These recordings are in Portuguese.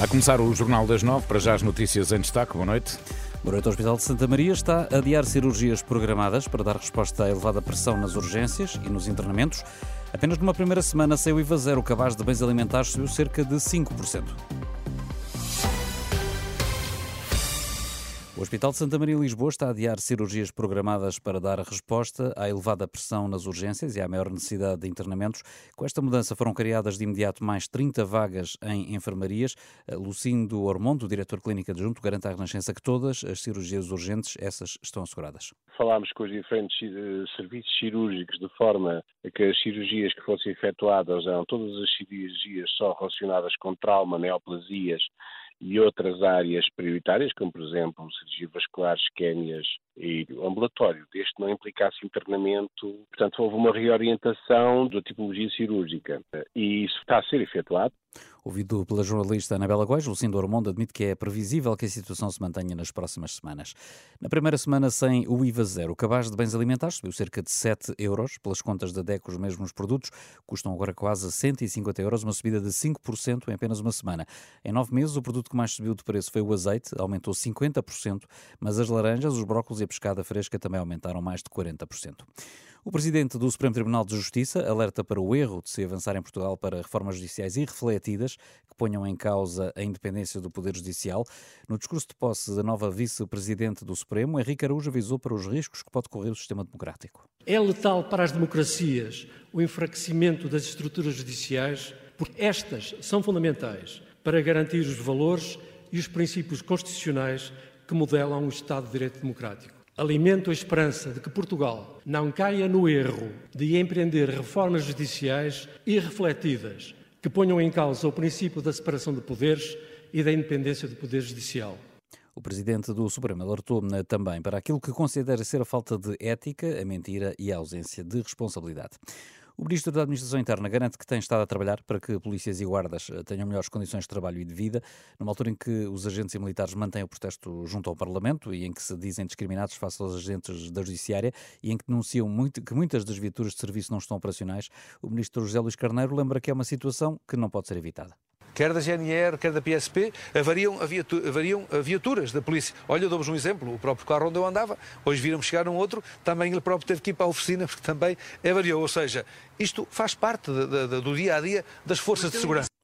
Vai começar o Jornal das Nove, para já as notícias em destaque. Boa noite. Boa noite. O Hospital de Santa Maria está a adiar cirurgias programadas para dar resposta à elevada pressão nas urgências e nos internamentos. Apenas numa primeira semana saiu IVA zero, o cabaz de bens alimentares subiu cerca de 5%. O Hospital de Santa Maria Lisboa está a adiar cirurgias programadas para dar resposta à elevada pressão nas urgências e à maior necessidade de internamentos. Com esta mudança foram criadas de imediato mais 30 vagas em enfermarias. Lucindo Ormondo, diretor clínico adjunto, garante à Renascença que todas as cirurgias urgentes, essas estão asseguradas. Falámos com os diferentes eh, serviços cirúrgicos de forma a que as cirurgias que fossem efetuadas eram todas as cirurgias só relacionadas com trauma, neoplasias e outras áreas prioritárias, como por exemplo cirurgia vascular, isquémias e ambulatório, desde que não implicasse internamento. Portanto, houve uma reorientação da tipologia cirúrgica e isso está a ser efetuado. Ouvido pela jornalista Anabela Góis, Lucindo Ormondo admite que é previsível que a situação se mantenha nas próximas semanas. Na primeira semana sem o IVA zero, o cabaz de bens alimentares subiu cerca de 7 euros. Pelas contas da DECO, os mesmos produtos custam agora quase 150 euros, uma subida de 5% em apenas uma semana. Em nove meses, o produto que mais subiu de preço foi o azeite, aumentou 50%, mas as laranjas, os brócolos e pescada fresca também aumentaram mais de 40%. O presidente do Supremo Tribunal de Justiça alerta para o erro de se avançar em Portugal para reformas judiciais irrefletidas que ponham em causa a independência do Poder Judicial. No discurso de posse da nova vice-presidente do Supremo, Henrique Araújo avisou para os riscos que pode correr o sistema democrático. É letal para as democracias o enfraquecimento das estruturas judiciais, porque estas são fundamentais para garantir os valores e os princípios constitucionais que modelam o Estado de Direito Democrático. Alimento a esperança de que Portugal não caia no erro de empreender reformas judiciais irrefletidas que ponham em causa o princípio da separação de poderes e da independência do Poder Judicial. O presidente do Supremo alertou também para aquilo que considera ser a falta de ética, a mentira e a ausência de responsabilidade. O Ministro da Administração Interna garante que tem estado a trabalhar para que polícias e guardas eh, tenham melhores condições de trabalho e de vida, numa altura em que os agentes e militares mantêm o protesto junto ao Parlamento e em que se dizem discriminados face aos agentes da Judiciária e em que denunciam muito, que muitas das viaturas de serviço não estão operacionais, o Ministro José Luís Carneiro lembra que é uma situação que não pode ser evitada quer da GNR, quer da PSP, avariam, avariam viaturas da polícia. Olha, dou-vos um exemplo, o próprio carro onde eu andava, hoje viram chegar um outro, também ele próprio teve que ir para a oficina, porque também avariou. Ou seja, isto faz parte de, de, do dia a dia das forças de segurança.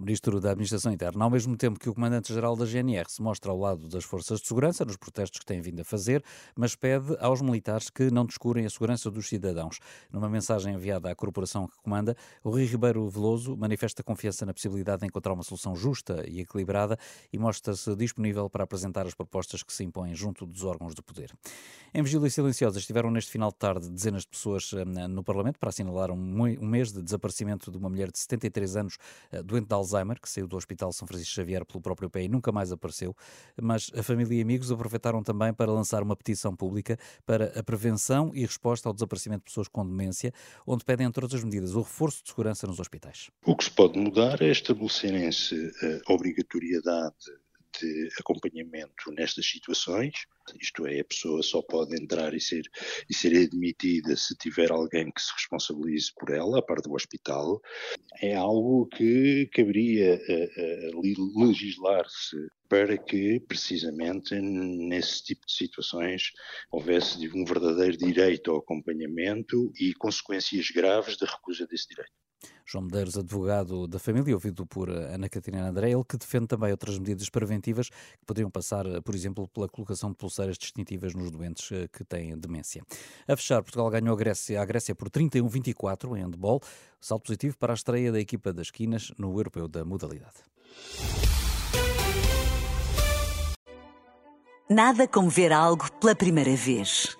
O Ministro da Administração Interna, ao mesmo tempo que o Comandante-Geral da GNR se mostra ao lado das forças de segurança nos protestos que têm vindo a fazer, mas pede aos militares que não descurem a segurança dos cidadãos. Numa mensagem enviada à corporação que comanda, o Rui Ribeiro Veloso manifesta confiança na possibilidade de encontrar uma solução justa e equilibrada e mostra-se disponível para apresentar as propostas que se impõem junto dos órgãos de poder. Em vigília silenciosa estiveram neste final de tarde dezenas de pessoas eh, no Parlamento para assinalar um mês de desaparecimento de uma mulher de 73 anos eh, doente de Alzheimer, que saiu do Hospital São Francisco Xavier pelo próprio pé e nunca mais apareceu, mas a família e amigos aproveitaram também para lançar uma petição pública para a prevenção e resposta ao desaparecimento de pessoas com demência, onde pedem, entre outras medidas, o reforço de segurança nos hospitais. O que se pode mudar é estabelecerem-se a obrigatoriedade de acompanhamento nestas situações, isto é, a pessoa só pode entrar e ser, e ser admitida se tiver alguém que se responsabilize por ela, a parte do hospital. É algo que caberia legislar-se para que, precisamente, nesse tipo de situações, houvesse um verdadeiro direito ao acompanhamento e consequências graves da recusa desse direito. João Medeiros, advogado da família, ouvido por Ana Catarina André, ele que defende também outras medidas preventivas que poderiam passar, por exemplo, pela colocação de pulseiras distintivas nos doentes eh, que têm demência. A fechar, Portugal ganhou a Grécia, a Grécia por 31-24 em handball, salto positivo para a estreia da equipa das Quinas no Europeu da modalidade. Nada como ver algo pela primeira vez.